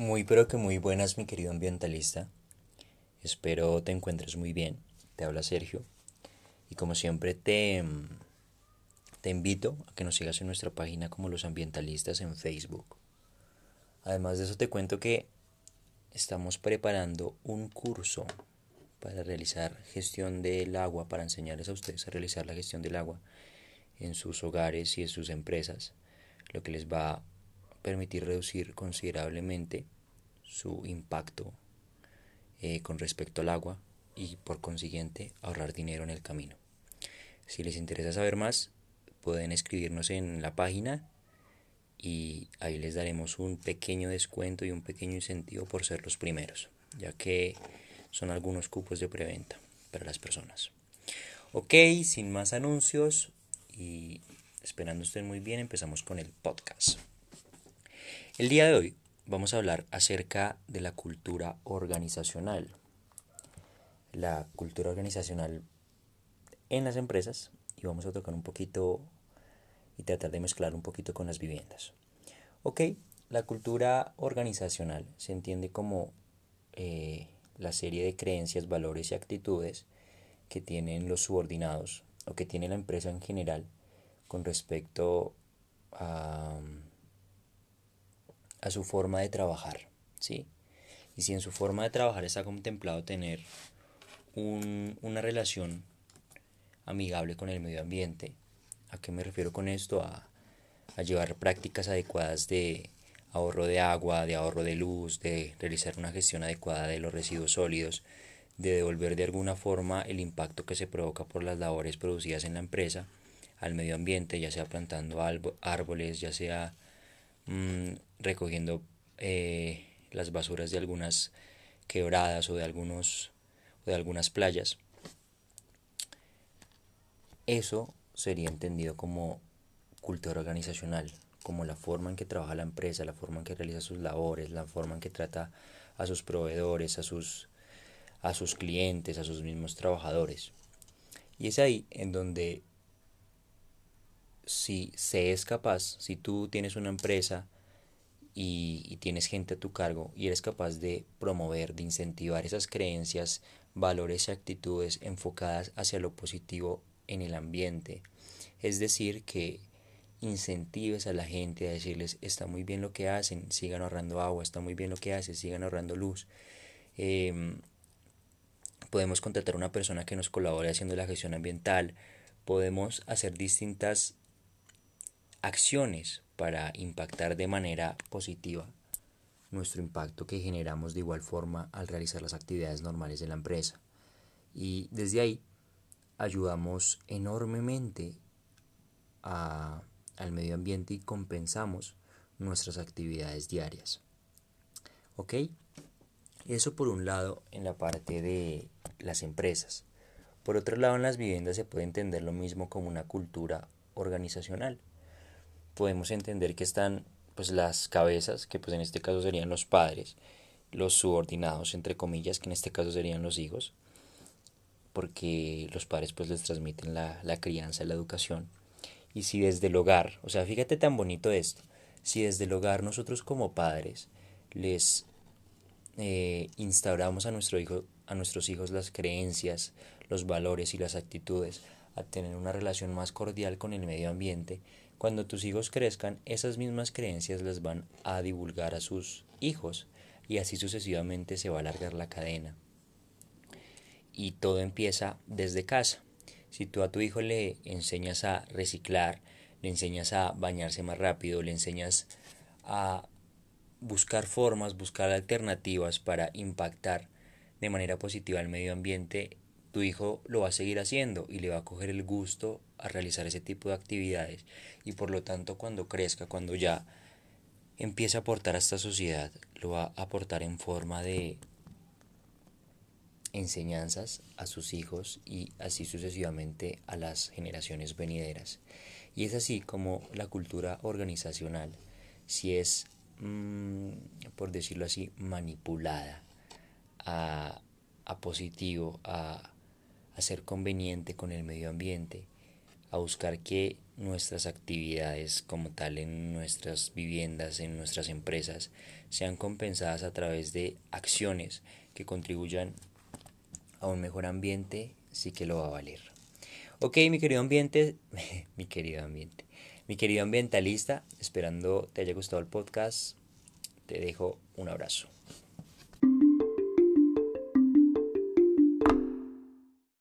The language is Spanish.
Muy pero que muy buenas mi querido ambientalista. Espero te encuentres muy bien. Te habla Sergio. Y como siempre te, te invito a que nos sigas en nuestra página como los ambientalistas en Facebook. Además de eso te cuento que estamos preparando un curso para realizar gestión del agua, para enseñarles a ustedes a realizar la gestión del agua en sus hogares y en sus empresas, lo que les va permitir reducir considerablemente su impacto eh, con respecto al agua y por consiguiente ahorrar dinero en el camino. Si les interesa saber más, pueden escribirnos en la página y ahí les daremos un pequeño descuento y un pequeño incentivo por ser los primeros, ya que son algunos cupos de preventa para las personas. Ok, sin más anuncios y esperando estén muy bien, empezamos con el podcast. El día de hoy vamos a hablar acerca de la cultura organizacional. La cultura organizacional en las empresas y vamos a tocar un poquito y tratar de mezclar un poquito con las viviendas. Ok, la cultura organizacional se entiende como eh, la serie de creencias, valores y actitudes que tienen los subordinados o que tiene la empresa en general con respecto a, a su forma de trabajar, ¿sí? Y si en su forma de trabajar está contemplado tener un, una relación amigable con el medio ambiente, ¿a qué me refiero con esto? A, a llevar prácticas adecuadas de ahorro de agua, de ahorro de luz, de realizar una gestión adecuada de los residuos sólidos, de devolver de alguna forma el impacto que se provoca por las labores producidas en la empresa al medio ambiente, ya sea plantando árboles, ya sea mmm, recogiendo eh, las basuras de algunas quebradas o de algunos o de algunas playas. Eso sería entendido como cultura organizacional, como la forma en que trabaja la empresa, la forma en que realiza sus labores, la forma en que trata a sus proveedores, a sus, a sus clientes, a sus mismos trabajadores. Y es ahí en donde si se es capaz, si tú tienes una empresa y, tienes gente a tu cargo y eres capaz de promover, de incentivar esas creencias, valores y actitudes enfocadas hacia lo positivo en el ambiente, es decir, que incentives a la gente a decirles está muy bien lo que hacen, sigan ahorrando agua, está muy bien lo que hacen, sigan ahorrando luz. Eh, podemos contratar a una persona que nos colabore haciendo la gestión ambiental, podemos hacer distintas acciones para impactar de manera positiva nuestro impacto que generamos de igual forma al realizar las actividades normales de la empresa. Y desde ahí ayudamos enormemente a al medio ambiente y compensamos nuestras actividades diarias. ¿Ok? Eso por un lado en la parte de las empresas. Por otro lado, en las viviendas se puede entender lo mismo como una cultura organizacional. Podemos entender que están pues las cabezas, que pues en este caso serían los padres, los subordinados entre comillas, que en este caso serían los hijos, porque los padres pues les transmiten la, la crianza, la educación. Y si desde el hogar, o sea, fíjate tan bonito esto, si desde el hogar nosotros como padres les eh, instauramos a, nuestro hijo, a nuestros hijos las creencias, los valores y las actitudes, a tener una relación más cordial con el medio ambiente, cuando tus hijos crezcan, esas mismas creencias las van a divulgar a sus hijos y así sucesivamente se va a alargar la cadena. Y todo empieza desde casa. Si tú a tu hijo le enseñas a reciclar, le enseñas a bañarse más rápido, le enseñas a buscar formas, buscar alternativas para impactar de manera positiva al medio ambiente, tu hijo lo va a seguir haciendo y le va a coger el gusto a realizar ese tipo de actividades y por lo tanto cuando crezca, cuando ya empiece a aportar a esta sociedad, lo va a aportar en forma de enseñanzas a sus hijos y así sucesivamente a las generaciones venideras. Y es así como la cultura organizacional, si es, mmm, por decirlo así, manipulada a, a positivo, a, a, ser conveniente con el medio ambiente, a buscar que nuestras actividades como tal en nuestras viviendas, en nuestras empresas, sean compensadas a través de acciones que contribuyan a un mejor ambiente, sí que lo va a valer. Ok, mi querido ambiente, mi querido ambiente, mi querido ambientalista, esperando te haya gustado el podcast, te dejo un abrazo.